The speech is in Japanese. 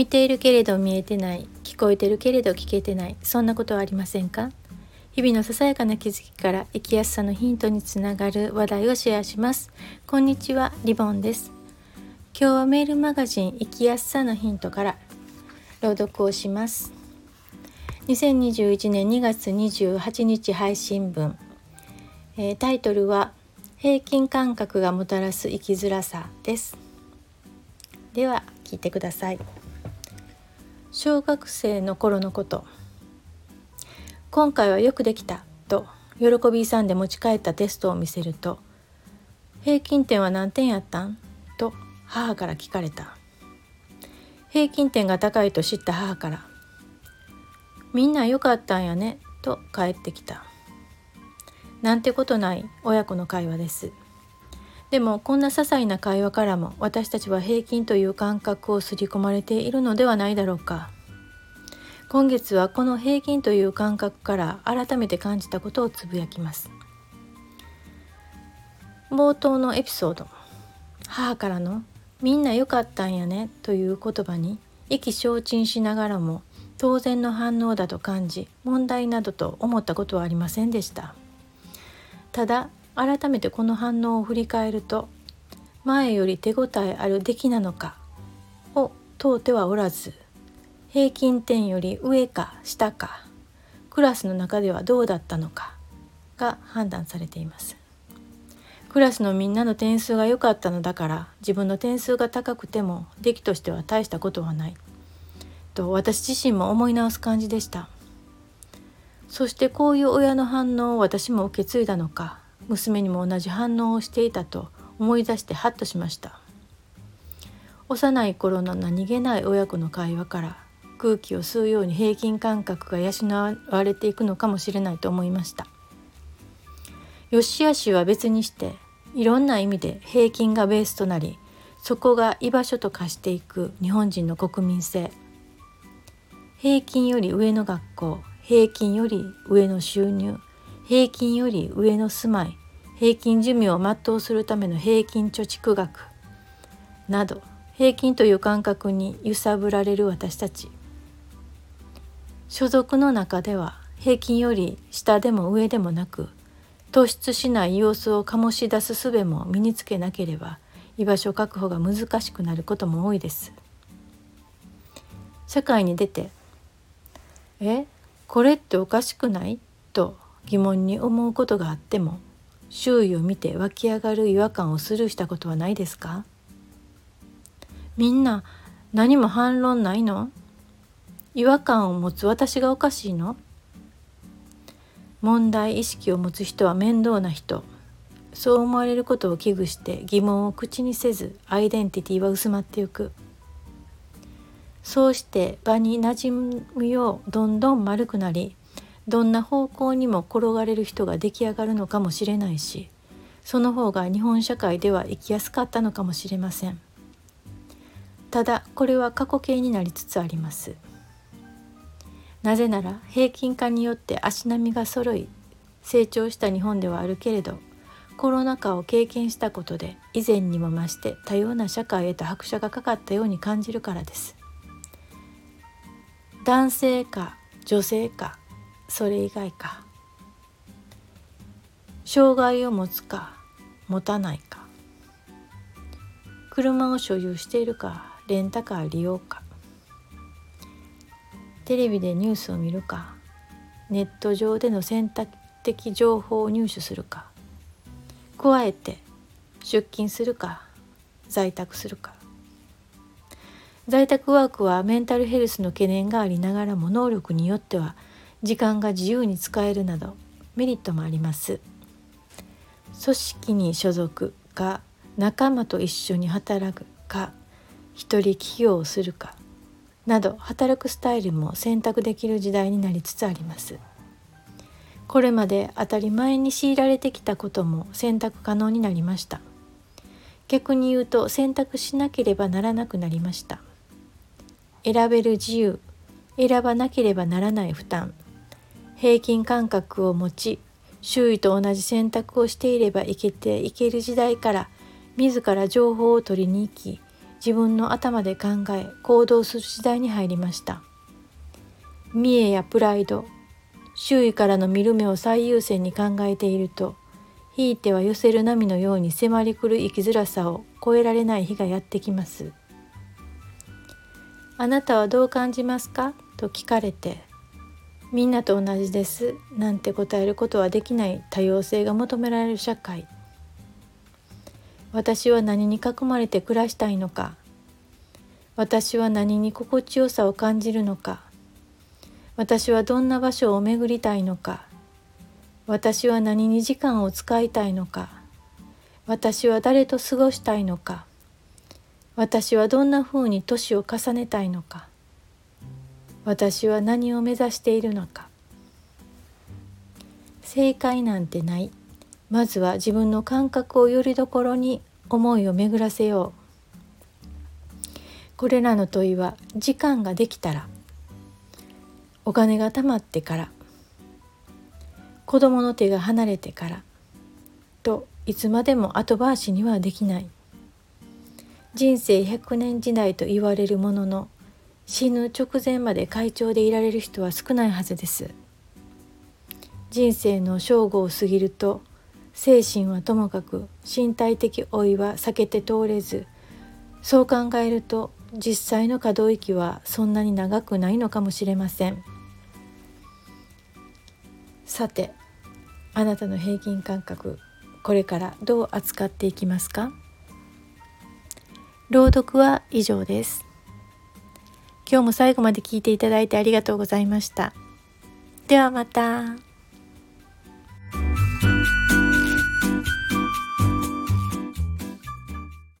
見ているけれど見えてない聞こえてるけれど聞けてないそんなことはありませんか？日々のささやかな気づきから生きやすさのヒントにつながる話題をシェアします。こんにちはリボンです。今日はメールマガジン生きやすさのヒントから朗読をします。2021年2月28日配信分、えー、タイトルは平均感覚がもたらす生きづらさです。では聞いてください。小学生の頃のこと。今回はよくできたと喜び勇んで持ち帰ったテストを見せると平均点は何点やったんと母から聞かれた。平均点が高いと知った母からみんな良かったんやねと帰ってきた。なんてことない親子の会話です。でもこんな些細な会話からも私たちは平均という感覚を刷り込まれているのではないだろうか。今月はこの平均という感覚から改めて感じたことをつぶやきます。冒頭のエピソード。母からの「みんな良かったんやね」という言葉に意気消沈しながらも当然の反応だと感じ問題などと思ったことはありませんでした。ただ改めてこの反応を振り返ると前より手応えある出来なのかを問うてはおらず平均点より上か下かクラスの中ではどうだったのかが判断されています。クラスのみんなの点数が良かったのだから自分の点数が高くても出来としては大したことはないと私自身も思い直す感じでした。そしてこういう親の反応を私も受け継いだのか娘にも同じ反応をしていたと思い出してハッとしました。幼い頃の何気ない親子の会話から空気を吸うように平均感覚が養われていくのかもしれないと思いました。良し悪しは別にしていろんな意味で平均がベースとなりそこが居場所と化していく日本人の国民性。平均より上の学校平均より上の収入平均より上の住まい平均寿命を全うするための平均貯蓄額など平均という感覚に揺さぶられる私たち所属の中では平均より下でも上でもなく突出しない様子を醸し出す術も身につけなければ居場所確保が難しくなることも多いです社会に出て「えこれっておかしくない?」と疑問に思うことがあっても周囲を見て湧き上がる違和感をスルーしたことはないですか？みんな何も反論ないの？違和感を持つ私がおかしいの？問題意識を持つ人は面倒な人。そう思われることを危惧して疑問を口にせずアイデンティティは薄まっていく。そうして場に馴染むようどんどん丸くなりどんな方向にも転がれる人が出来上がるのかもしれないしその方が日本社会では生きやすかったのかもしれませんただこれは過去形になりつつあります。なぜなら平均化によって足並みが揃い成長した日本ではあるけれどコロナ禍を経験したことで以前にも増して多様な社会へと拍車がかかったように感じるからです男性か女性かそれ以外か。障害を持つか持たないか。車を所有しているかレンタカー利用か。テレビでニュースを見るかネット上での選択的情報を入手するか。加えて出勤するか在宅するか。在宅ワークはメンタルヘルスの懸念がありながらも能力によっては時間が自由に使えるなどメリットもあります。組織に所属か仲間と一緒に働くか一人起業をするかなど働くスタイルも選択できる時代になりつつあります。これまで当たり前に強いられてきたことも選択可能になりました。逆に言うと選択しなければならなくなりました。選べる自由選ばなければならない負担平均感覚を持ち周囲と同じ選択をしていればいけていける時代から自ら情報を取りに行き自分の頭で考え行動する時代に入りました。見栄やプライド周囲からの見る目を最優先に考えているとひいては寄せる波のように迫り来る生きづらさを超えられない日がやってきますあなたはどう感じますか？と聞かれてみんなと同じです。なんて答えることはできない多様性が求められる社会。私は何に囲まれて暮らしたいのか。私は何に心地よさを感じるのか。私はどんな場所を巡りたいのか。私は何に時間を使いたいのか。私は誰と過ごしたいのか。私はどんなふうに年を重ねたいのか。私は何を目指しているのか。正解なんてない。まずは自分の感覚をよりどころに思いを巡らせよう。これらの問いは時間ができたらお金が貯まってから子供の手が離れてからといつまでも後回しにはできない。人生100年時代と言われるものの死ぬ直前まで会長でいられる人は少ないはずです。人生の正午を過ぎると精神はともかく身体的老いは避けて通れずそう考えると実際の可動域はそんなに長くないのかもしれません。さてあなたの平均感覚これからどう扱っていきますか？朗読は以上です。今日も最後まで聞いていただいてありがとうございました。ではまた。